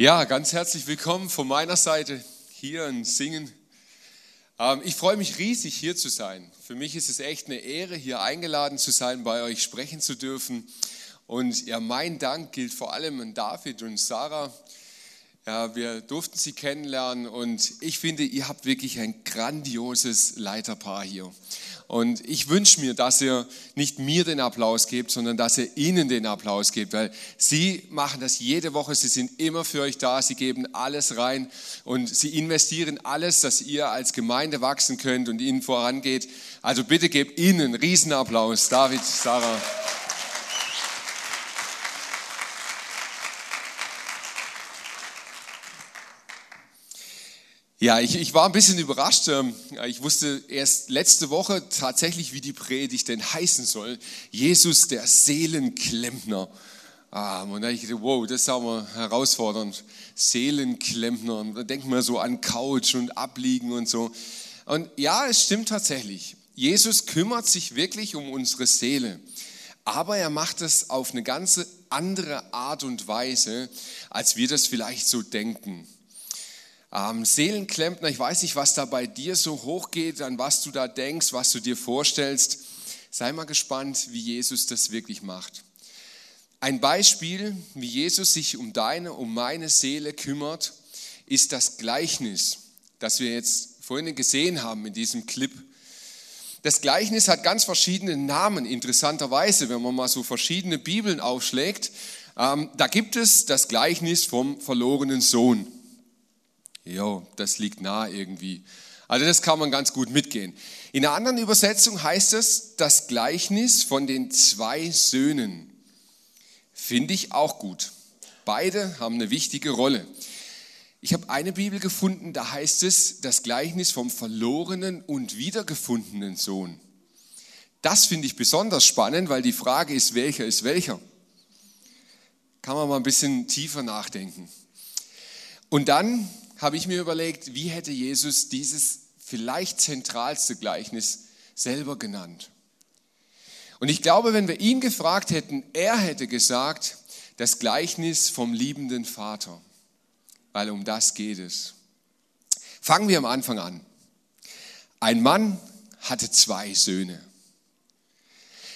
Ja, ganz herzlich willkommen von meiner Seite hier in Singen. Ähm, ich freue mich riesig, hier zu sein. Für mich ist es echt eine Ehre, hier eingeladen zu sein, bei euch sprechen zu dürfen. Und ja, mein Dank gilt vor allem an David und Sarah. Ja, wir durften sie kennenlernen und ich finde, ihr habt wirklich ein grandioses Leiterpaar hier. Und ich wünsche mir, dass ihr nicht mir den Applaus gebt, sondern dass ihr ihnen den Applaus gebt, weil sie machen das jede Woche. Sie sind immer für euch da. Sie geben alles rein und sie investieren alles, dass ihr als Gemeinde wachsen könnt und ihnen vorangeht. Also bitte gebt ihnen einen Riesenapplaus. David, Sarah. Ja, ich, ich war ein bisschen überrascht. Ähm, ich wusste erst letzte Woche tatsächlich, wie die Predigt denn heißen soll. Jesus, der Seelenklempner. Ah, und da ich gedacht, wow, das ist aber herausfordernd. Seelenklempner. Und da denkt man so an Couch und Abliegen und so. Und ja, es stimmt tatsächlich. Jesus kümmert sich wirklich um unsere Seele. Aber er macht es auf eine ganz andere Art und Weise, als wir das vielleicht so denken. Ähm, Seelenklempner, ich weiß nicht, was da bei dir so hochgeht, an was du da denkst, was du dir vorstellst. Sei mal gespannt, wie Jesus das wirklich macht. Ein Beispiel, wie Jesus sich um deine, um meine Seele kümmert, ist das Gleichnis, das wir jetzt vorhin gesehen haben in diesem Clip. Das Gleichnis hat ganz verschiedene Namen, interessanterweise, wenn man mal so verschiedene Bibeln aufschlägt. Ähm, da gibt es das Gleichnis vom verlorenen Sohn. Jo, das liegt nah irgendwie. Also das kann man ganz gut mitgehen. In einer anderen Übersetzung heißt es das Gleichnis von den zwei Söhnen. Finde ich auch gut. Beide haben eine wichtige Rolle. Ich habe eine Bibel gefunden, da heißt es das Gleichnis vom verlorenen und wiedergefundenen Sohn. Das finde ich besonders spannend, weil die Frage ist, welcher ist welcher? Kann man mal ein bisschen tiefer nachdenken. Und dann habe ich mir überlegt, wie hätte Jesus dieses vielleicht zentralste Gleichnis selber genannt. Und ich glaube, wenn wir ihn gefragt hätten, er hätte gesagt, das Gleichnis vom liebenden Vater, weil um das geht es. Fangen wir am Anfang an. Ein Mann hatte zwei Söhne.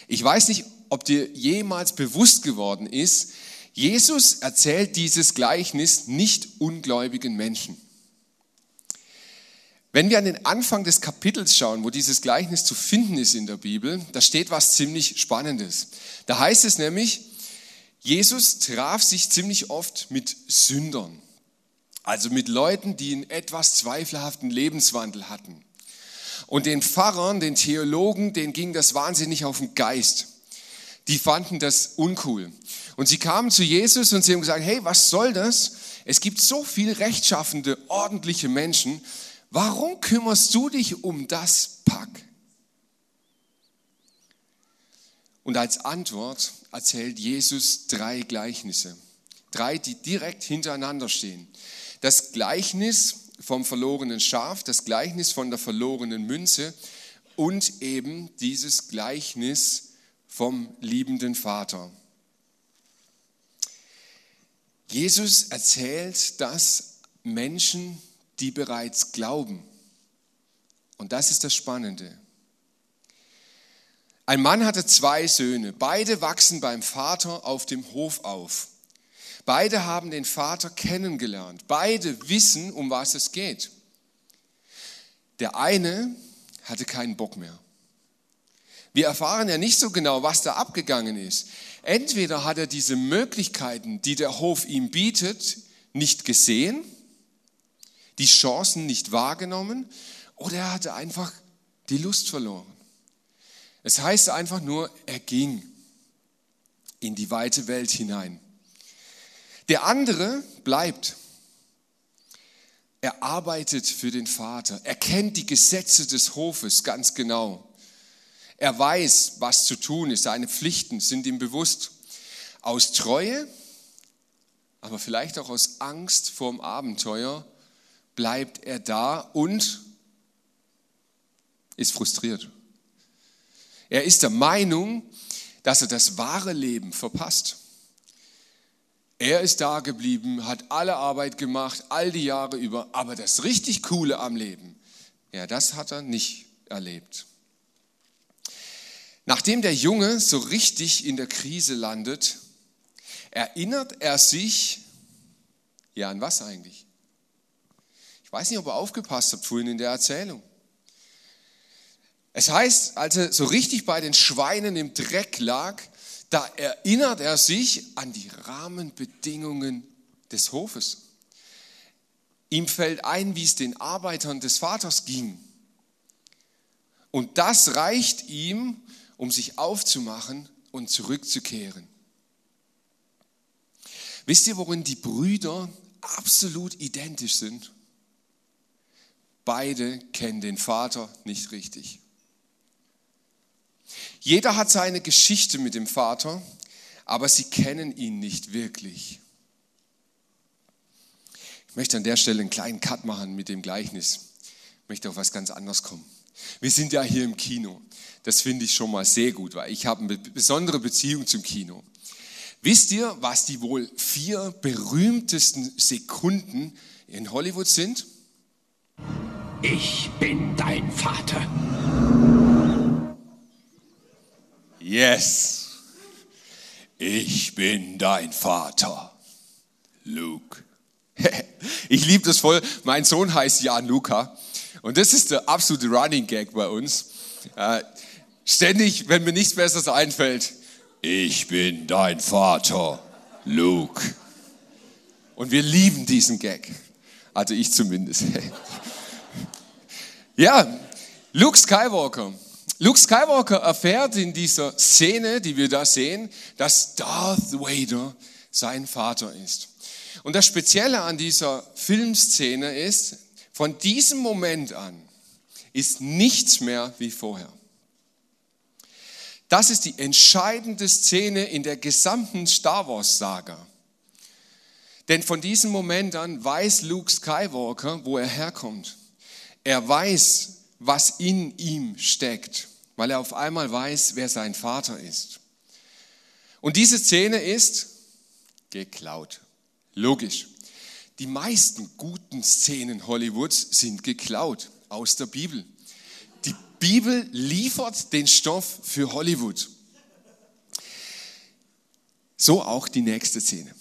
Ich weiß nicht, ob dir jemals bewusst geworden ist, Jesus erzählt dieses Gleichnis nicht ungläubigen Menschen. Wenn wir an den Anfang des Kapitels schauen, wo dieses Gleichnis zu finden ist in der Bibel, da steht was ziemlich Spannendes. Da heißt es nämlich, Jesus traf sich ziemlich oft mit Sündern, also mit Leuten, die einen etwas zweifelhaften Lebenswandel hatten. Und den Pfarrern, den Theologen, denen ging das wahnsinnig auf den Geist. Die fanden das uncool. Und sie kamen zu Jesus und sie haben gesagt, hey, was soll das? Es gibt so viel rechtschaffende, ordentliche Menschen. Warum kümmerst du dich um das Pack? Und als Antwort erzählt Jesus drei Gleichnisse. Drei, die direkt hintereinander stehen. Das Gleichnis vom verlorenen Schaf, das Gleichnis von der verlorenen Münze und eben dieses Gleichnis vom liebenden Vater. Jesus erzählt das Menschen, die bereits glauben. Und das ist das Spannende. Ein Mann hatte zwei Söhne. Beide wachsen beim Vater auf dem Hof auf. Beide haben den Vater kennengelernt. Beide wissen, um was es geht. Der eine hatte keinen Bock mehr. Wir erfahren ja nicht so genau, was da abgegangen ist. Entweder hat er diese Möglichkeiten, die der Hof ihm bietet, nicht gesehen, die Chancen nicht wahrgenommen, oder er hatte einfach die Lust verloren. Es heißt einfach nur, er ging in die weite Welt hinein. Der andere bleibt. Er arbeitet für den Vater. Er kennt die Gesetze des Hofes ganz genau. Er weiß, was zu tun ist. Seine Pflichten sind ihm bewusst. Aus Treue, aber vielleicht auch aus Angst vorm Abenteuer bleibt er da und ist frustriert. Er ist der Meinung, dass er das wahre Leben verpasst. Er ist da geblieben, hat alle Arbeit gemacht, all die Jahre über, aber das richtig Coole am Leben, ja, das hat er nicht erlebt. Nachdem der Junge so richtig in der Krise landet, erinnert er sich, ja, an was eigentlich? Ich weiß nicht, ob ihr aufgepasst habt vorhin in der Erzählung. Es heißt, als er so richtig bei den Schweinen im Dreck lag, da erinnert er sich an die Rahmenbedingungen des Hofes. Ihm fällt ein, wie es den Arbeitern des Vaters ging. Und das reicht ihm, um sich aufzumachen und zurückzukehren. Wisst ihr, worin die Brüder absolut identisch sind? Beide kennen den Vater nicht richtig. Jeder hat seine Geschichte mit dem Vater, aber sie kennen ihn nicht wirklich. Ich möchte an der Stelle einen kleinen Cut machen mit dem Gleichnis. Ich möchte auf was ganz anderes kommen. Wir sind ja hier im Kino. Das finde ich schon mal sehr gut, weil ich habe eine besondere Beziehung zum Kino. Wisst ihr, was die wohl vier berühmtesten Sekunden in Hollywood sind? Ich bin dein Vater. Yes. Ich bin dein Vater. Luke. Ich liebe das voll. Mein Sohn heißt Jan Luca. Und das ist der absolute Running Gag bei uns. Ständig, wenn mir nichts Besseres einfällt, ich bin dein Vater, Luke. Und wir lieben diesen Gag. Also ich zumindest. ja, Luke Skywalker. Luke Skywalker erfährt in dieser Szene, die wir da sehen, dass Darth Vader sein Vater ist. Und das Spezielle an dieser Filmszene ist, von diesem Moment an ist nichts mehr wie vorher. Das ist die entscheidende Szene in der gesamten Star Wars-Saga. Denn von diesem Moment an weiß Luke Skywalker, wo er herkommt. Er weiß, was in ihm steckt, weil er auf einmal weiß, wer sein Vater ist. Und diese Szene ist geklaut. Logisch. Die meisten guten Szenen Hollywoods sind geklaut aus der Bibel. Bibel liefert den Stoff für Hollywood. So auch die nächste Szene.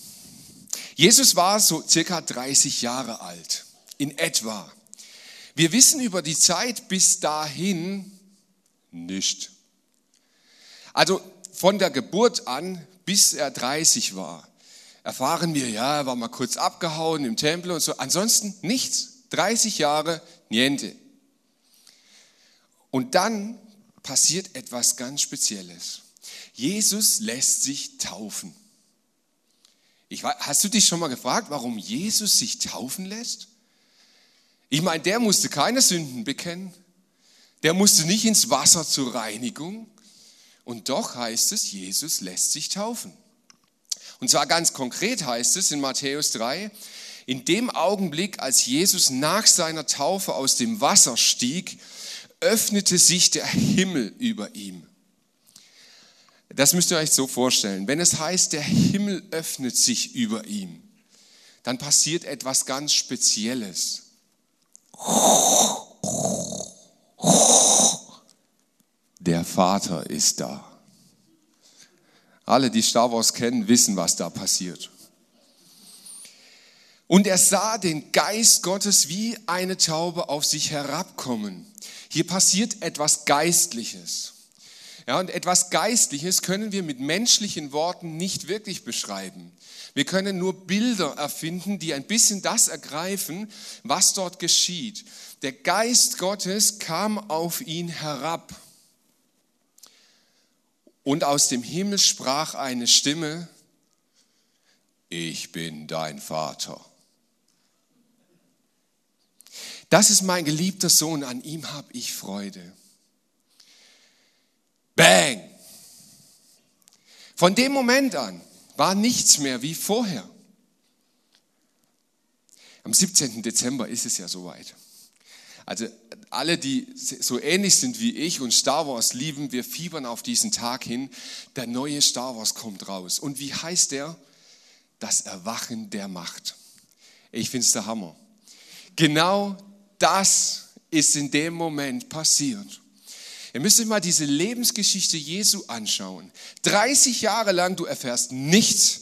Jesus war so circa 30 Jahre alt, in etwa. Wir wissen über die Zeit bis dahin nicht. Also von der Geburt an, bis er 30 war, erfahren wir, ja, er war mal kurz abgehauen im Tempel und so. Ansonsten nichts. 30 Jahre, niente. Und dann passiert etwas ganz Spezielles. Jesus lässt sich taufen. Ich, hast du dich schon mal gefragt, warum Jesus sich taufen lässt? Ich meine, der musste keine Sünden bekennen. Der musste nicht ins Wasser zur Reinigung. Und doch heißt es, Jesus lässt sich taufen. Und zwar ganz konkret heißt es in Matthäus 3, in dem Augenblick, als Jesus nach seiner Taufe aus dem Wasser stieg, öffnete sich der Himmel über ihm. Das müsst ihr euch so vorstellen. Wenn es heißt, der Himmel öffnet sich über ihm, dann passiert etwas ganz Spezielles. Der Vater ist da. Alle, die Star Wars kennen, wissen, was da passiert. Und er sah den Geist Gottes wie eine Taube auf sich herabkommen. Hier passiert etwas Geistliches. Ja, und etwas Geistliches können wir mit menschlichen Worten nicht wirklich beschreiben. Wir können nur Bilder erfinden, die ein bisschen das ergreifen, was dort geschieht. Der Geist Gottes kam auf ihn herab. Und aus dem Himmel sprach eine Stimme, ich bin dein Vater. Das ist mein geliebter Sohn, an ihm habe ich Freude. Bang! Von dem Moment an war nichts mehr wie vorher. Am 17. Dezember ist es ja soweit. Also alle, die so ähnlich sind wie ich und Star Wars lieben, wir fiebern auf diesen Tag hin. Der neue Star Wars kommt raus. Und wie heißt der? das Erwachen der Macht. Ich finde es der Hammer. Genau das ist in dem Moment passiert. Ihr müsst euch mal diese Lebensgeschichte Jesu anschauen. 30 Jahre lang, du erfährst nichts.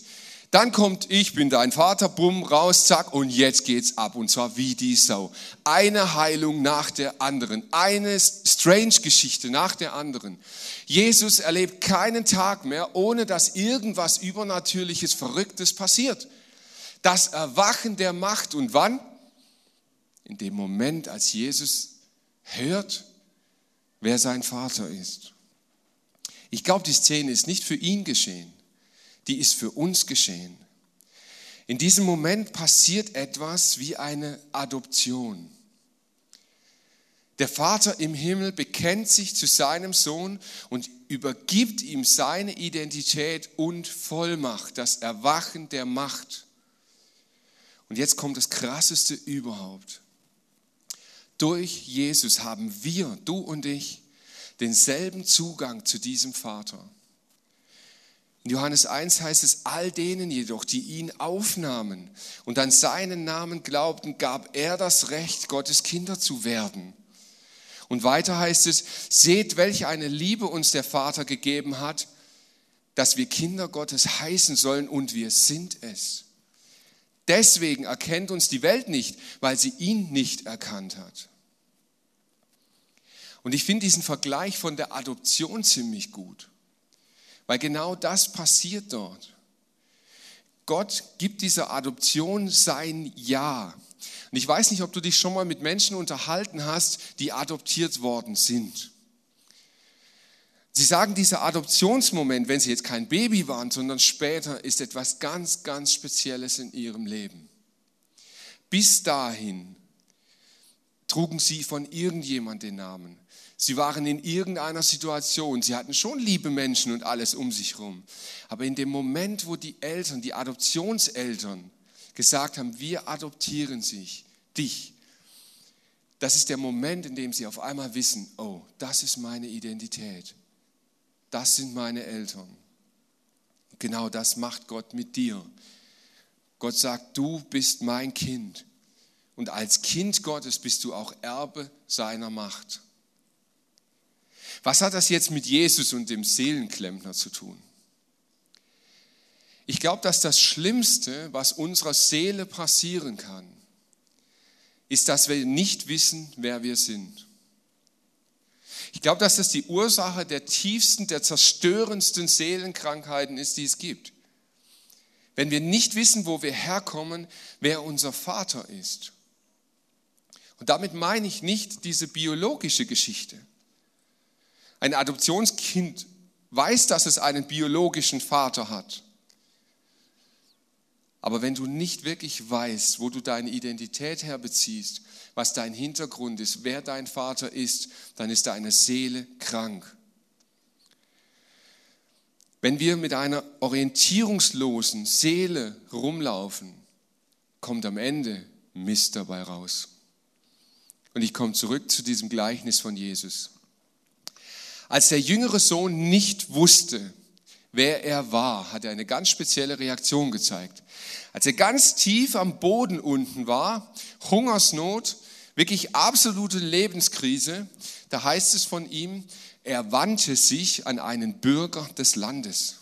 Dann kommt, ich bin dein Vater, bumm, raus, zack, und jetzt geht's ab. Und zwar wie die Sau. Eine Heilung nach der anderen. Eine Strange-Geschichte nach der anderen. Jesus erlebt keinen Tag mehr, ohne dass irgendwas Übernatürliches, Verrücktes passiert. Das Erwachen der Macht. Und wann? In dem Moment, als Jesus hört, wer sein Vater ist. Ich glaube, die Szene ist nicht für ihn geschehen, die ist für uns geschehen. In diesem Moment passiert etwas wie eine Adoption. Der Vater im Himmel bekennt sich zu seinem Sohn und übergibt ihm seine Identität und Vollmacht, das Erwachen der Macht. Und jetzt kommt das Krasseste überhaupt. Durch Jesus haben wir, du und ich, denselben Zugang zu diesem Vater. In Johannes 1 heißt es, all denen jedoch, die ihn aufnahmen und an seinen Namen glaubten, gab er das Recht, Gottes Kinder zu werden. Und weiter heißt es, seht, welche eine Liebe uns der Vater gegeben hat, dass wir Kinder Gottes heißen sollen und wir sind es. Deswegen erkennt uns die Welt nicht, weil sie ihn nicht erkannt hat. Und ich finde diesen Vergleich von der Adoption ziemlich gut, weil genau das passiert dort. Gott gibt dieser Adoption sein Ja. Und ich weiß nicht, ob du dich schon mal mit Menschen unterhalten hast, die adoptiert worden sind. Sie sagen, dieser Adoptionsmoment, wenn sie jetzt kein Baby waren, sondern später, ist etwas ganz, ganz Spezielles in ihrem Leben. Bis dahin trugen sie von irgendjemand den Namen. Sie waren in irgendeiner Situation, sie hatten schon liebe Menschen und alles um sich herum. Aber in dem Moment, wo die Eltern, die Adoptionseltern gesagt haben, wir adoptieren sich, dich, das ist der Moment, in dem sie auf einmal wissen, oh, das ist meine Identität. Das sind meine Eltern. Genau das macht Gott mit dir. Gott sagt, du bist mein Kind. Und als Kind Gottes bist du auch Erbe seiner Macht. Was hat das jetzt mit Jesus und dem Seelenklempner zu tun? Ich glaube, dass das Schlimmste, was unserer Seele passieren kann, ist, dass wir nicht wissen, wer wir sind. Ich glaube, dass das die Ursache der tiefsten, der zerstörendsten Seelenkrankheiten ist, die es gibt. Wenn wir nicht wissen, wo wir herkommen, wer unser Vater ist. Und damit meine ich nicht diese biologische Geschichte. Ein Adoptionskind weiß, dass es einen biologischen Vater hat. Aber wenn du nicht wirklich weißt, wo du deine Identität herbeziehst, was dein Hintergrund ist, wer dein Vater ist, dann ist deine Seele krank. Wenn wir mit einer orientierungslosen Seele rumlaufen, kommt am Ende Mist dabei raus. Und ich komme zurück zu diesem Gleichnis von Jesus. Als der jüngere Sohn nicht wusste, wer er war, hat er eine ganz spezielle Reaktion gezeigt. Als er ganz tief am Boden unten war, Hungersnot, wirklich absolute Lebenskrise, da heißt es von ihm, er wandte sich an einen Bürger des Landes.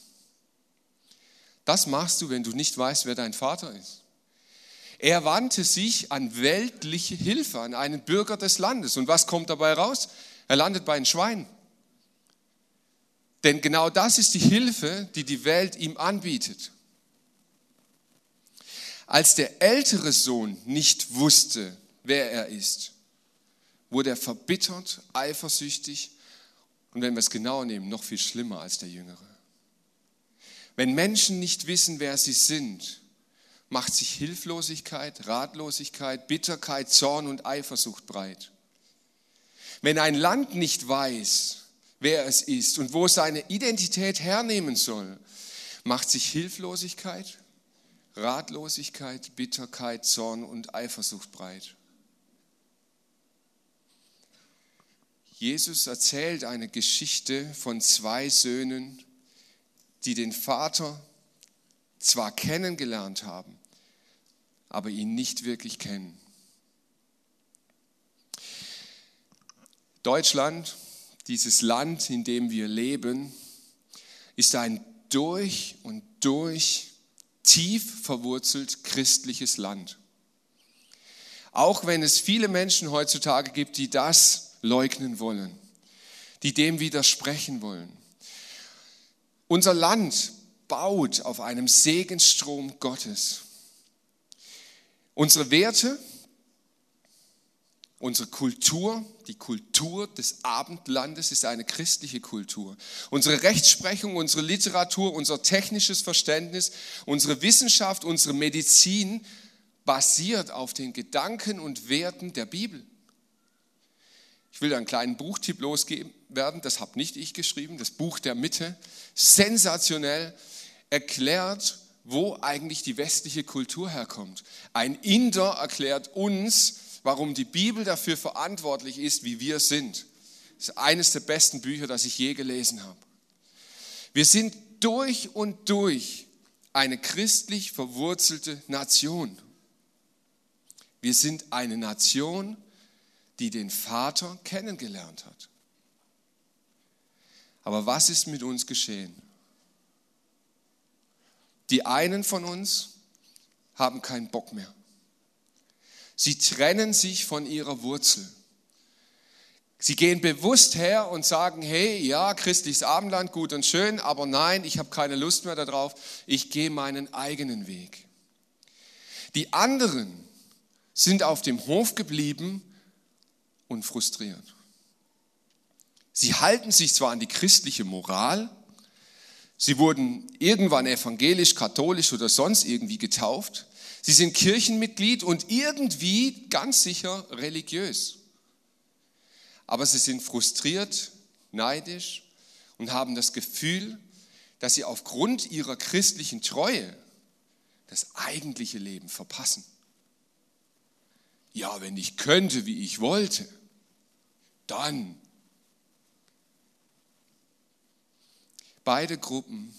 Das machst du, wenn du nicht weißt, wer dein Vater ist. Er wandte sich an weltliche Hilfe, an einen Bürger des Landes. Und was kommt dabei raus? Er landet bei einem Schwein. Denn genau das ist die Hilfe, die die Welt ihm anbietet. Als der ältere Sohn nicht wusste, wer er ist, wurde er verbittert, eifersüchtig und wenn wir es genauer nehmen, noch viel schlimmer als der Jüngere. Wenn Menschen nicht wissen, wer sie sind, macht sich Hilflosigkeit, Ratlosigkeit, Bitterkeit, Zorn und Eifersucht breit. Wenn ein Land nicht weiß, wer es ist und wo seine Identität hernehmen soll, macht sich Hilflosigkeit, Ratlosigkeit, Bitterkeit, Zorn und Eifersucht breit. Jesus erzählt eine Geschichte von zwei Söhnen, die den Vater zwar kennengelernt haben, aber ihn nicht wirklich kennen. Deutschland, dieses Land, in dem wir leben, ist ein durch und durch tief verwurzelt christliches Land. Auch wenn es viele Menschen heutzutage gibt, die das leugnen wollen, die dem widersprechen wollen. Unser Land baut auf einem Segensstrom Gottes. Unsere Werte, unsere Kultur, die Kultur des Abendlandes ist eine christliche Kultur. Unsere Rechtsprechung, unsere Literatur, unser technisches Verständnis, unsere Wissenschaft, unsere Medizin basiert auf den Gedanken und Werten der Bibel. Ich will einen kleinen Buchtipp losgeben werden, das habe nicht ich geschrieben, das Buch der Mitte, sensationell erklärt, wo eigentlich die westliche Kultur herkommt. Ein Inder erklärt uns, warum die Bibel dafür verantwortlich ist, wie wir sind. Das ist eines der besten Bücher, das ich je gelesen habe. Wir sind durch und durch eine christlich verwurzelte Nation. Wir sind eine Nation, die den Vater kennengelernt hat. Aber was ist mit uns geschehen? Die einen von uns haben keinen Bock mehr. Sie trennen sich von ihrer Wurzel. Sie gehen bewusst her und sagen, hey, ja, christliches Abendland, gut und schön, aber nein, ich habe keine Lust mehr darauf, ich gehe meinen eigenen Weg. Die anderen sind auf dem Hof geblieben und frustriert. Sie halten sich zwar an die christliche Moral, sie wurden irgendwann evangelisch, katholisch oder sonst irgendwie getauft, Sie sind Kirchenmitglied und irgendwie ganz sicher religiös. Aber sie sind frustriert, neidisch und haben das Gefühl, dass sie aufgrund ihrer christlichen Treue das eigentliche Leben verpassen. Ja, wenn ich könnte, wie ich wollte, dann. Beide Gruppen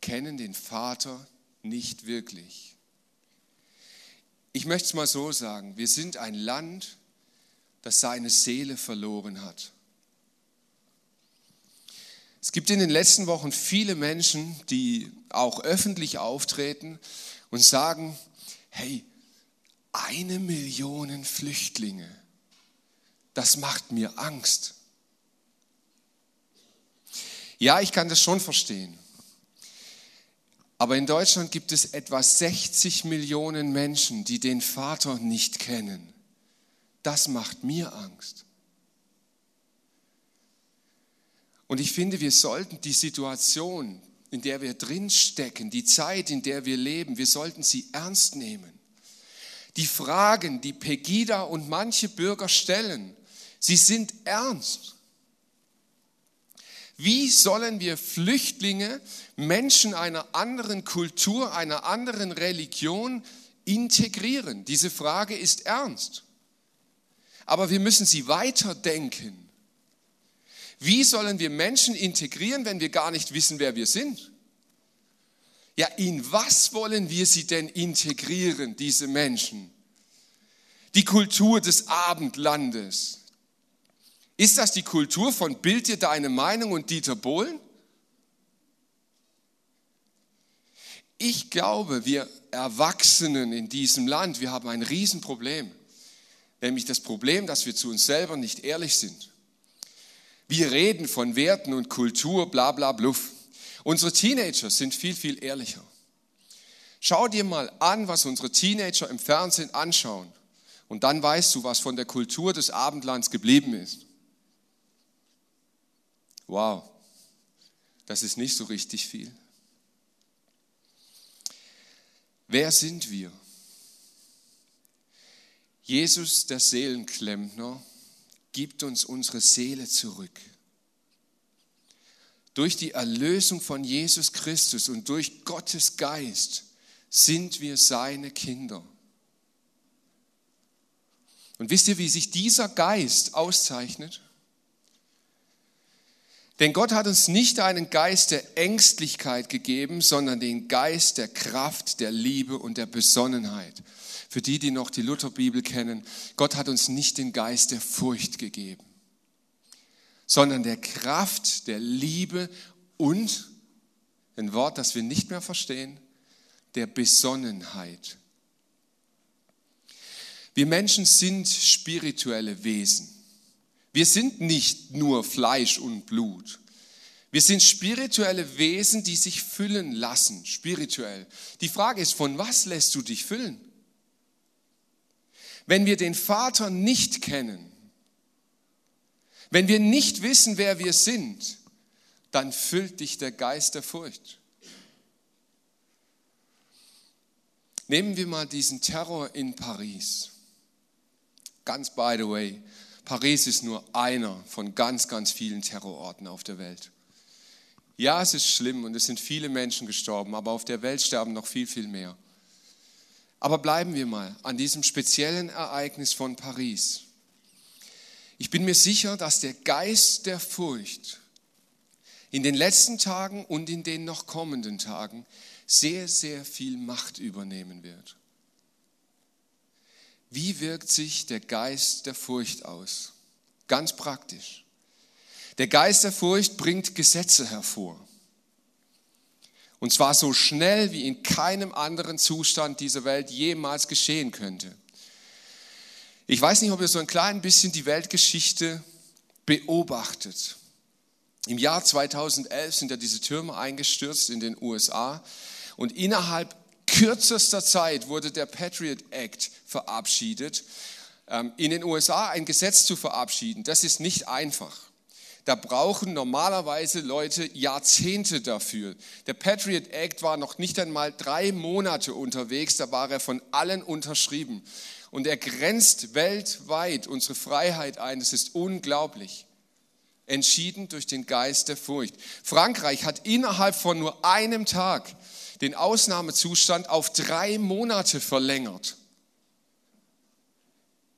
kennen den Vater nicht wirklich. Ich möchte es mal so sagen, wir sind ein Land, das seine Seele verloren hat. Es gibt in den letzten Wochen viele Menschen, die auch öffentlich auftreten und sagen, hey, eine Million Flüchtlinge, das macht mir Angst. Ja, ich kann das schon verstehen. Aber in Deutschland gibt es etwa 60 Millionen Menschen, die den Vater nicht kennen. Das macht mir Angst. Und ich finde, wir sollten die Situation, in der wir drinstecken, die Zeit, in der wir leben, wir sollten sie ernst nehmen. Die Fragen, die Pegida und manche Bürger stellen, sie sind ernst. Wie sollen wir Flüchtlinge, Menschen einer anderen Kultur, einer anderen Religion integrieren? Diese Frage ist ernst. Aber wir müssen sie weiterdenken. Wie sollen wir Menschen integrieren, wenn wir gar nicht wissen, wer wir sind? Ja, in was wollen wir sie denn integrieren, diese Menschen? Die Kultur des Abendlandes, ist das die Kultur von Bild dir deine Meinung und Dieter Bohlen? Ich glaube, wir Erwachsenen in diesem Land, wir haben ein Riesenproblem. Nämlich das Problem, dass wir zu uns selber nicht ehrlich sind. Wir reden von Werten und Kultur, bla bla bluff. Unsere Teenager sind viel, viel ehrlicher. Schau dir mal an, was unsere Teenager im Fernsehen anschauen. Und dann weißt du, was von der Kultur des Abendlands geblieben ist. Wow, das ist nicht so richtig viel. Wer sind wir? Jesus, der Seelenklempner, gibt uns unsere Seele zurück. Durch die Erlösung von Jesus Christus und durch Gottes Geist sind wir seine Kinder. Und wisst ihr, wie sich dieser Geist auszeichnet? Denn Gott hat uns nicht einen Geist der Ängstlichkeit gegeben, sondern den Geist der Kraft, der Liebe und der Besonnenheit. Für die, die noch die Lutherbibel kennen, Gott hat uns nicht den Geist der Furcht gegeben, sondern der Kraft, der Liebe und, ein Wort, das wir nicht mehr verstehen, der Besonnenheit. Wir Menschen sind spirituelle Wesen. Wir sind nicht nur Fleisch und Blut. Wir sind spirituelle Wesen, die sich füllen lassen, spirituell. Die Frage ist, von was lässt du dich füllen? Wenn wir den Vater nicht kennen, wenn wir nicht wissen, wer wir sind, dann füllt dich der Geist der Furcht. Nehmen wir mal diesen Terror in Paris. Ganz by the way, Paris ist nur einer von ganz, ganz vielen Terrororten auf der Welt. Ja, es ist schlimm und es sind viele Menschen gestorben, aber auf der Welt sterben noch viel, viel mehr. Aber bleiben wir mal an diesem speziellen Ereignis von Paris. Ich bin mir sicher, dass der Geist der Furcht in den letzten Tagen und in den noch kommenden Tagen sehr, sehr viel Macht übernehmen wird. Wie wirkt sich der Geist der Furcht aus? Ganz praktisch. Der Geist der Furcht bringt Gesetze hervor. Und zwar so schnell, wie in keinem anderen Zustand dieser Welt jemals geschehen könnte. Ich weiß nicht, ob ihr so ein klein bisschen die Weltgeschichte beobachtet. Im Jahr 2011 sind ja diese Türme eingestürzt in den USA und innerhalb kürzester Zeit wurde der Patriot Act verabschiedet. Ähm, in den USA ein Gesetz zu verabschieden, das ist nicht einfach. Da brauchen normalerweise Leute Jahrzehnte dafür. Der Patriot Act war noch nicht einmal drei Monate unterwegs, da war er von allen unterschrieben. Und er grenzt weltweit unsere Freiheit ein. Das ist unglaublich. Entschieden durch den Geist der Furcht. Frankreich hat innerhalb von nur einem Tag den Ausnahmezustand auf drei Monate verlängert.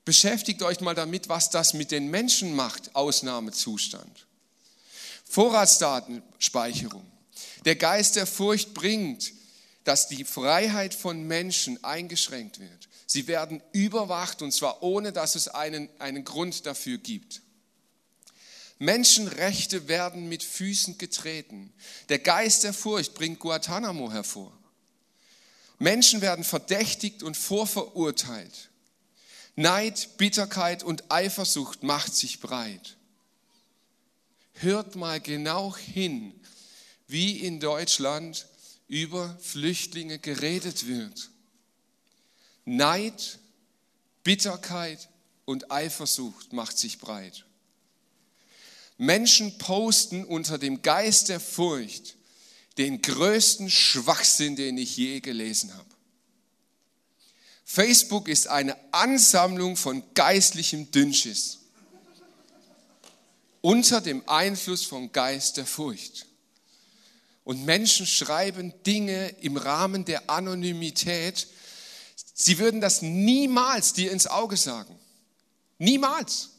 Beschäftigt euch mal damit, was das mit den Menschen macht, Ausnahmezustand. Vorratsdatenspeicherung. Der Geist der Furcht bringt, dass die Freiheit von Menschen eingeschränkt wird. Sie werden überwacht und zwar ohne, dass es einen, einen Grund dafür gibt. Menschenrechte werden mit Füßen getreten. Der Geist der Furcht bringt Guantanamo hervor. Menschen werden verdächtigt und vorverurteilt. Neid, Bitterkeit und Eifersucht macht sich breit. Hört mal genau hin, wie in Deutschland über Flüchtlinge geredet wird. Neid, Bitterkeit und Eifersucht macht sich breit. Menschen posten unter dem Geist der Furcht den größten Schwachsinn, den ich je gelesen habe. Facebook ist eine Ansammlung von geistlichem Dünnschiss unter dem Einfluss vom Geist der Furcht. Und Menschen schreiben Dinge im Rahmen der Anonymität. Sie würden das niemals dir ins Auge sagen. Niemals.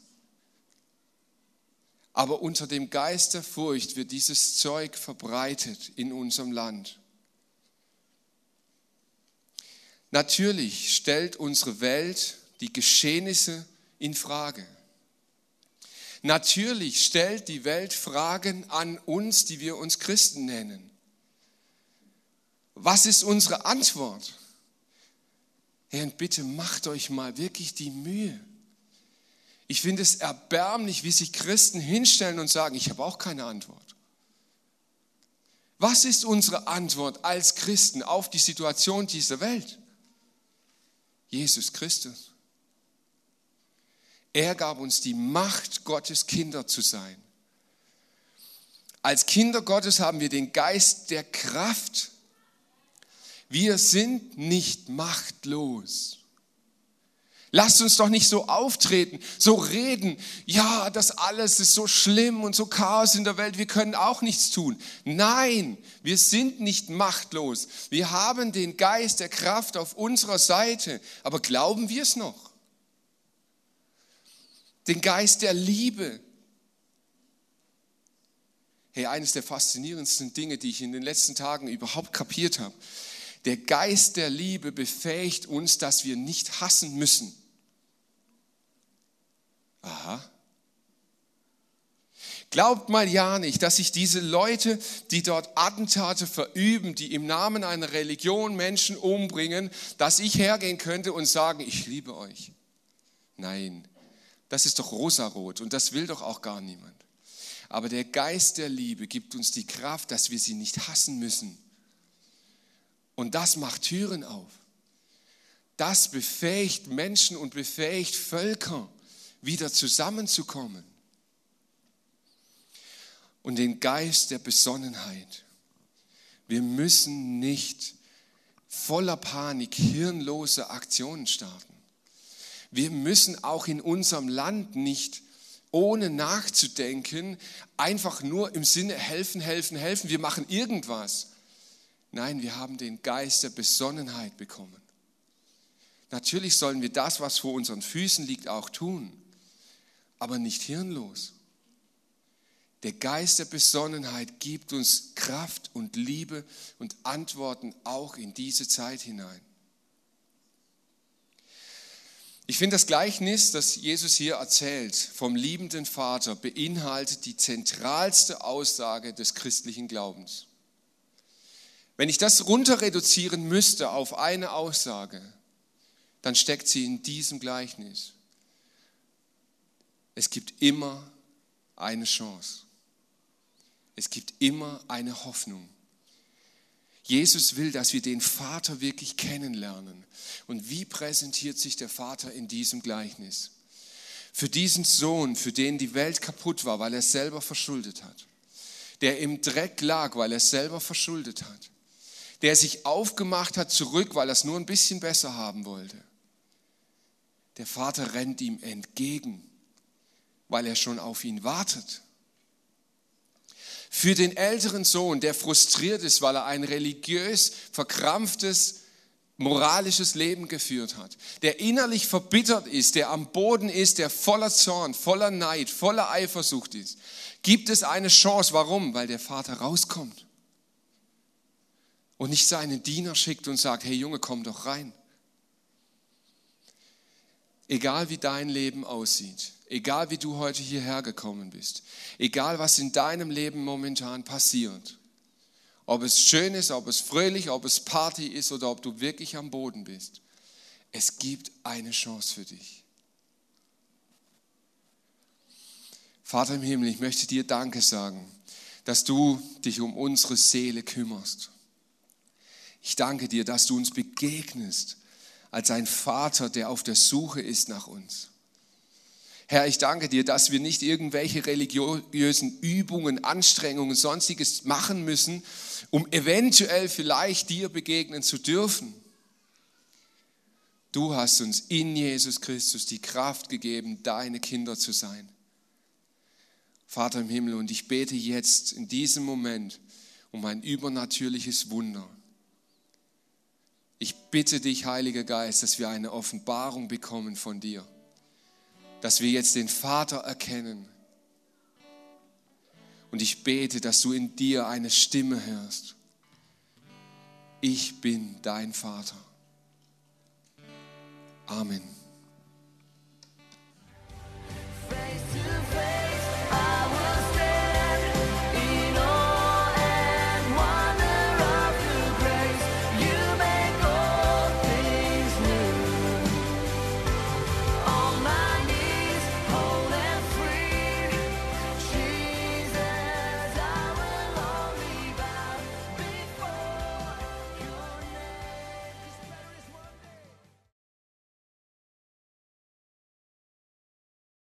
Aber unter dem Geist der Furcht wird dieses Zeug verbreitet in unserem Land. Natürlich stellt unsere Welt die Geschehnisse in Frage. Natürlich stellt die Welt Fragen an uns, die wir uns Christen nennen. Was ist unsere Antwort? Herr, bitte macht euch mal wirklich die Mühe. Ich finde es erbärmlich, wie sich Christen hinstellen und sagen, ich habe auch keine Antwort. Was ist unsere Antwort als Christen auf die Situation dieser Welt? Jesus Christus. Er gab uns die Macht, Gottes Kinder zu sein. Als Kinder Gottes haben wir den Geist der Kraft. Wir sind nicht machtlos. Lasst uns doch nicht so auftreten, so reden. Ja, das alles ist so schlimm und so Chaos in der Welt, wir können auch nichts tun. Nein, wir sind nicht machtlos. Wir haben den Geist der Kraft auf unserer Seite. Aber glauben wir es noch? Den Geist der Liebe. Hey, eines der faszinierendsten Dinge, die ich in den letzten Tagen überhaupt kapiert habe. Der Geist der Liebe befähigt uns, dass wir nicht hassen müssen. Aha. Glaubt mal ja nicht, dass sich diese Leute, die dort Attentate verüben, die im Namen einer Religion Menschen umbringen, dass ich hergehen könnte und sagen, ich liebe euch. Nein, das ist doch rosarot und das will doch auch gar niemand. Aber der Geist der Liebe gibt uns die Kraft, dass wir sie nicht hassen müssen. Und das macht Türen auf. Das befähigt Menschen und befähigt Völker, wieder zusammenzukommen und den Geist der Besonnenheit. Wir müssen nicht voller Panik hirnlose Aktionen starten. Wir müssen auch in unserem Land nicht ohne nachzudenken, einfach nur im Sinne helfen, helfen, helfen, wir machen irgendwas. Nein, wir haben den Geist der Besonnenheit bekommen. Natürlich sollen wir das, was vor unseren Füßen liegt, auch tun, aber nicht hirnlos. Der Geist der Besonnenheit gibt uns Kraft und Liebe und Antworten auch in diese Zeit hinein. Ich finde das Gleichnis, das Jesus hier erzählt vom liebenden Vater, beinhaltet die zentralste Aussage des christlichen Glaubens. Wenn ich das runter reduzieren müsste auf eine Aussage, dann steckt sie in diesem Gleichnis. Es gibt immer eine Chance. Es gibt immer eine Hoffnung. Jesus will, dass wir den Vater wirklich kennenlernen. Und wie präsentiert sich der Vater in diesem Gleichnis? Für diesen Sohn, für den die Welt kaputt war, weil er es selber verschuldet hat, der im Dreck lag, weil er es selber verschuldet hat, der sich aufgemacht hat zurück, weil er es nur ein bisschen besser haben wollte. Der Vater rennt ihm entgegen, weil er schon auf ihn wartet. Für den älteren Sohn, der frustriert ist, weil er ein religiös verkrampftes, moralisches Leben geführt hat, der innerlich verbittert ist, der am Boden ist, der voller Zorn, voller Neid, voller Eifersucht ist, gibt es eine Chance. Warum? Weil der Vater rauskommt und nicht seinen Diener schickt und sagt, hey Junge, komm doch rein. Egal wie dein Leben aussieht, egal wie du heute hierher gekommen bist, egal was in deinem Leben momentan passiert, ob es schön ist, ob es fröhlich, ob es Party ist oder ob du wirklich am Boden bist, es gibt eine Chance für dich. Vater im Himmel, ich möchte dir Danke sagen, dass du dich um unsere Seele kümmerst. Ich danke dir, dass du uns begegnest als ein Vater, der auf der Suche ist nach uns. Herr, ich danke dir, dass wir nicht irgendwelche religiösen Übungen, Anstrengungen, sonstiges machen müssen, um eventuell vielleicht dir begegnen zu dürfen. Du hast uns in Jesus Christus die Kraft gegeben, deine Kinder zu sein. Vater im Himmel, und ich bete jetzt in diesem Moment um ein übernatürliches Wunder. Ich bitte dich, Heiliger Geist, dass wir eine Offenbarung bekommen von dir dass wir jetzt den Vater erkennen. Und ich bete, dass du in dir eine Stimme hörst. Ich bin dein Vater. Amen.